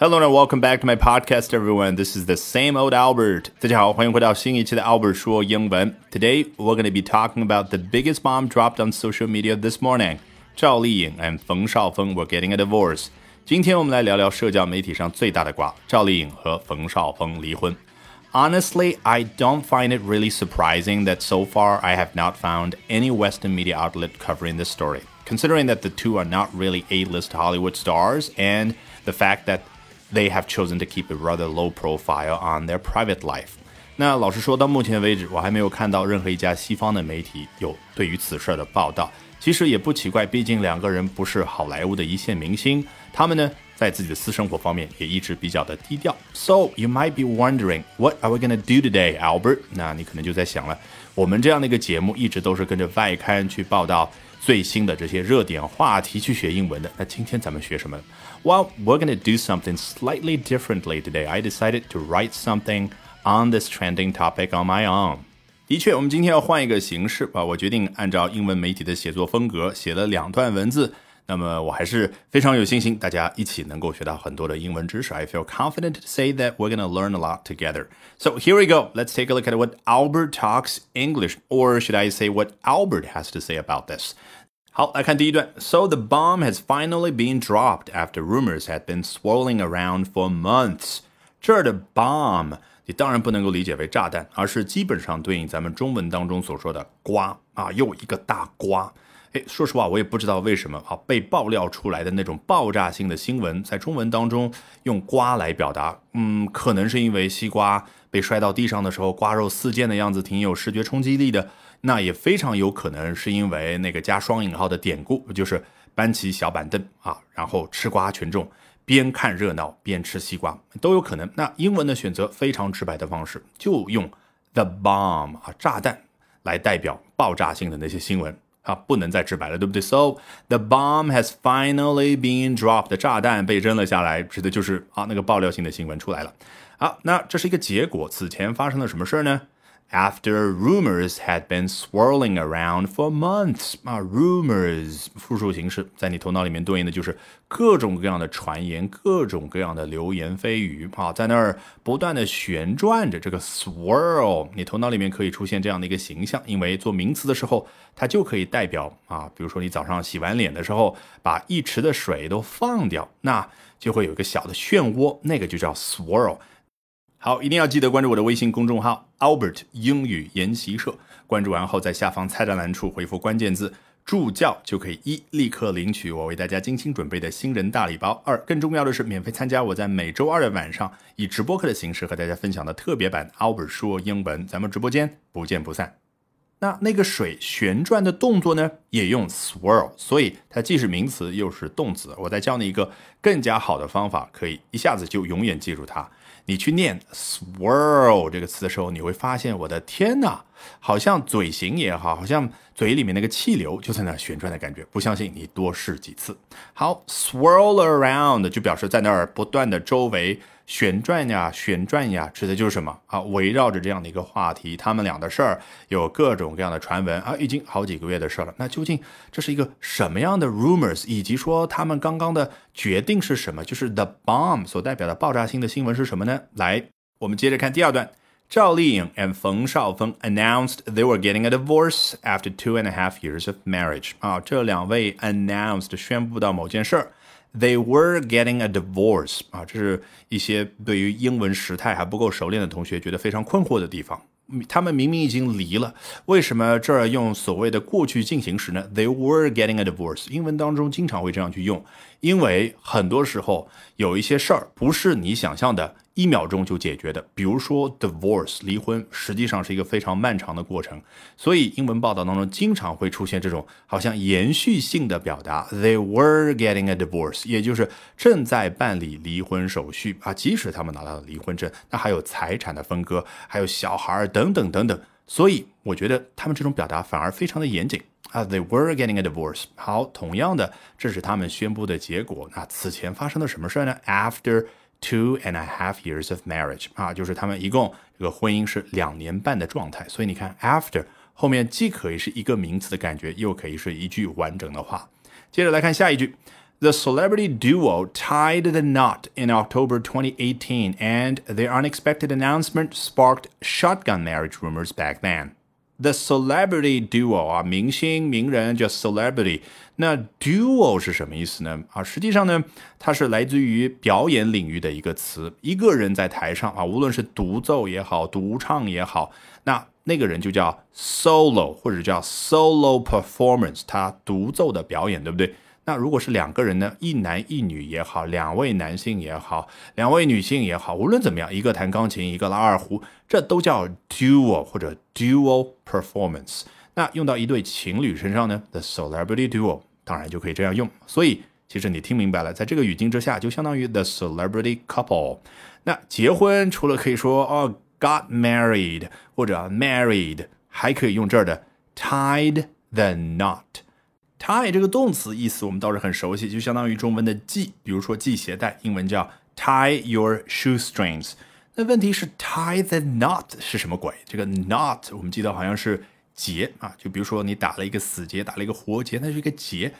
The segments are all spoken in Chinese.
Hello and welcome back to my podcast, everyone. This is the same old Albert. 大家好，欢迎回到新一期的 Albert 说英文。Today we're going to be talking about the biggest bomb dropped on social media this morning. 赵丽颖 and 冯绍峰 were getting a divorce. 今天我们来聊聊社交媒体上最大的瓜：赵丽颖和冯绍峰离婚。Honestly, I don't find it really surprising that so far I have not found any Western media outlet covering this story, considering that the two are not really A-list Hollywood stars and the fact that they have chosen to keep a rather low profile on their private life. 那老实说，到目前为止，我还没有看到任何一家西方的媒体有对于此事的报道。其实也不奇怪，毕竟两个人不是好莱坞的一线明星，他们呢在自己的私生活方面也一直比较的低调。So you might be wondering, what are we gonna do today, Albert？那你可能就在想了，我们这样的一个节目一直都是跟着外刊去报道最新的这些热点话题去学英文的。那今天咱们学什么？Well, we're gonna do something slightly differently today. I decided to write something on this trending topic on my own. 的确，我们今天要换一个形式啊！我决定按照英文媒体的写作风格写了两段文字。 那么我还是非常有信心，大家一起能够学到很多的英文知识。I feel confident to say that we're gonna learn a lot together. So here we go. Let's take a look at what Albert talks English, or should I say what Albert has to say about this. 好，来看第一段。So the bomb has finally been dropped after rumors had been swirling around for months. 这儿的 bomb 你当然不能够理解为炸弹，而是基本上对应咱们中文当中所说的瓜啊，又一个大瓜。哎，说实话，我也不知道为什么啊，被爆料出来的那种爆炸性的新闻，在中文当中用瓜来表达，嗯，可能是因为西瓜被摔到地上的时候，瓜肉四溅的样子挺有视觉冲击力的，那也非常有可能是因为那个加双引号的典故，就是搬起小板凳啊，然后吃瓜群众。边看热闹边吃西瓜都有可能。那英文的选择非常直白的方式，就用 the bomb 啊炸弹来代表爆炸性的那些新闻啊，不能再直白了，对不对？So the bomb has finally been dropped，炸弹被扔了下来，指的就是啊那个爆料性的新闻出来了。好，那这是一个结果。此前发生了什么事儿呢？After rumors had been swirling around for months，啊，rumors 复数形式，在你头脑里面对应的就是各种各样的传言、各种各样的流言蜚语啊，在那儿不断的旋转着。这个 swirl，你头脑里面可以出现这样的一个形象，因为做名词的时候，它就可以代表啊，比如说你早上洗完脸的时候，把一池的水都放掉，那就会有一个小的漩涡，那个就叫 swirl。好，一定要记得关注我的微信公众号 Albert 英语研习社。关注完后，在下方菜单栏处回复关键字“助教”，就可以一立刻领取我为大家精心准备的新人大礼包；二更重要的是，免费参加我在每周二的晚上以直播课的形式和大家分享的特别版 Albert 说英文。咱们直播间不见不散。那那个水旋转的动作呢，也用 swirl，所以它既是名词又是动词。我再教你一个更加好的方法，可以一下子就永远记住它。你去念 swirl 这个词的时候，你会发现，我的天呐，好像嘴型也好，好像嘴里面那个气流就在那旋转的感觉。不相信你多试几次。好，swirl around 就表示在那儿不断的周围。旋转呀，旋转呀，指的就是什么啊？围绕着这样的一个话题，他们俩的事儿有各种各样的传闻啊，已经好几个月的事了。那究竟这是一个什么样的 rumors？以及说他们刚刚的决定是什么？就是 the bomb 所代表的爆炸性的新闻是什么呢？来，我们接着看第二段。赵丽颖 and 冯绍峰 announced they were getting a divorce after two and a half years of marriage。啊，这两位 announced 宣布到某件事儿。They were getting a divorce 啊，这是一些对于英文时态还不够熟练的同学觉得非常困惑的地方。他们明明已经离了，为什么这儿用所谓的过去进行时呢？They were getting a divorce。英文当中经常会这样去用，因为很多时候有一些事儿不是你想象的。一秒钟就解决的，比如说 divorce 离婚，实际上是一个非常漫长的过程。所以英文报道当中经常会出现这种好像延续性的表达，they were getting a divorce，也就是正在办理离婚手续啊。即使他们拿到了离婚证，那还有财产的分割，还有小孩儿等等等等。所以我觉得他们这种表达反而非常的严谨啊。They were getting a divorce。好，同样的，这是他们宣布的结果。那此前发生了什么事儿呢？After Two and a half years of marriage 啊，就是他们一共这个婚姻是两年半的状态。所以你看，after 后面既可以是一个名词的感觉，又可以是一句完整的话。接着来看下一句 The celebrity duo tied the knot in October 2018, and their unexpected announcement sparked shotgun marriage rumors back then. The celebrity duo 啊，明星名人叫 celebrity。那 duo 是什么意思呢？啊，实际上呢，它是来自于表演领域的一个词。一个人在台上啊，无论是独奏也好，独唱也好，那那个人就叫 solo 或者叫 solo performance，他独奏的表演，对不对？那如果是两个人呢，一男一女也好，两位男性也好，两位女性也好，无论怎么样，一个弹钢琴，一个拉二胡，这都叫 duo 或者 dual performance。那用到一对情侣身上呢，the celebrity duo 当然就可以这样用。所以其实你听明白了，在这个语境之下，就相当于 the celebrity couple。那结婚除了可以说哦 got married 或者 married，还可以用这儿的 tied the knot。Tie 这个动词意思我们倒是很熟悉，就相当于中文的系，比如说系鞋带，英文叫 tie your shoestrings。那问题是 tie the knot 是什么鬼？这个 knot 我们记得好像是结啊，就比如说你打了一个死结，打了一个活结，那是一个结。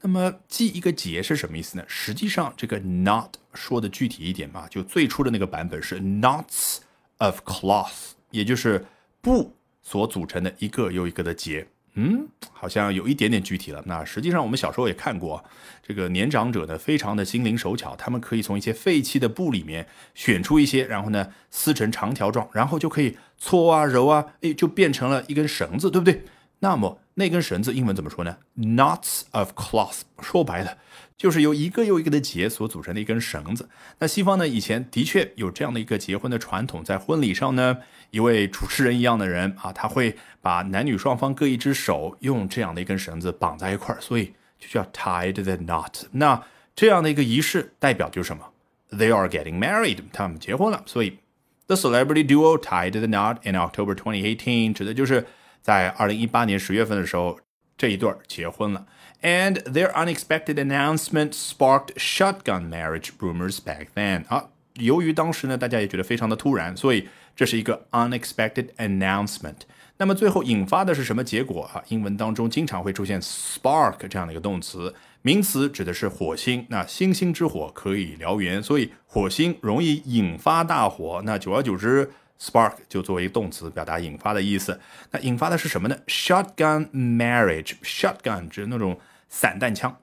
那么系一个结是什么意思呢？实际上这个 knot 说的具体一点嘛，就最初的那个版本是 knots of cloth，也就是布所组成的一个又一个的结。嗯，好像有一点点具体了。那实际上我们小时候也看过，这个年长者呢非常的心灵手巧，他们可以从一些废弃的布里面选出一些，然后呢撕成长条状，然后就可以搓啊揉啊，哎，就变成了一根绳子，对不对？那么那根绳子英文怎么说呢？Knots of cloth，说白了就是由一个又一个的结所组成的一根绳子。那西方呢以前的确有这样的一个结婚的传统，在婚礼上呢，一位主持人一样的人啊，他会把男女双方各一只手用这样的一根绳子绑在一块儿，所以就叫 tied the knot。那这样的一个仪式代表就是什么？They are getting married，他们结婚了。所以 the celebrity duo tied the knot in October 2018指的就是在二零一八年十月份的时候，这一对儿结婚了。And their unexpected announcement sparked shotgun marriage rumors back then。啊，由于当时呢，大家也觉得非常的突然，所以这是一个 unexpected announcement。那么最后引发的是什么结果啊？英文当中经常会出现 spark 这样的一个动词，名词指的是火星。那星星之火可以燎原，所以火星容易引发大火。那久而久之。Spark 就作为动词表达引发的意思，那引发的是什么呢？Shotgun marriage，shotgun 指那种散弹枪，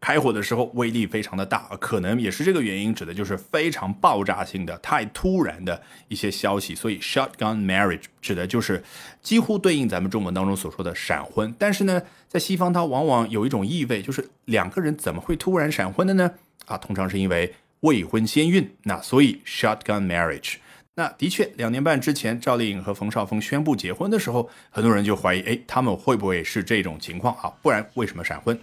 开火的时候威力非常的大，可能也是这个原因，指的就是非常爆炸性的、太突然的一些消息。所以 shotgun marriage 指的就是几乎对应咱们中文当中所说的闪婚。但是呢，在西方它往往有一种意味，就是两个人怎么会突然闪婚的呢？啊，通常是因为未婚先孕。那所以 shotgun marriage。那的确，两年半之前，赵丽颖和冯绍峰宣布结婚的时候，很多人就怀疑，哎，他们会不会是这种情况啊？不然为什么闪婚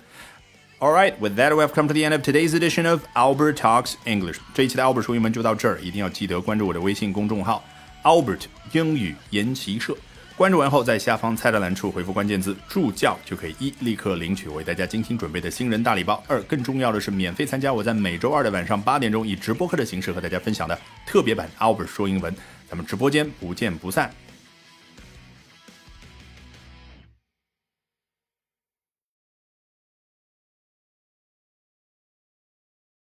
？All right, with that, we have come to the end of today's edition of Albert Talks English。这一期的 Albert 说英文就到这儿，一定要记得关注我的微信公众号 Albert 英语研习社。关注完后，在下方菜单栏处回复关键字“助教”，就可以一立刻领取为大家精心准备的新人大礼包；二更重要的是，免费参加我在每周二的晚上八点钟以直播课的形式和大家分享的特别版 Albert 说英文。咱们直播间不见不散。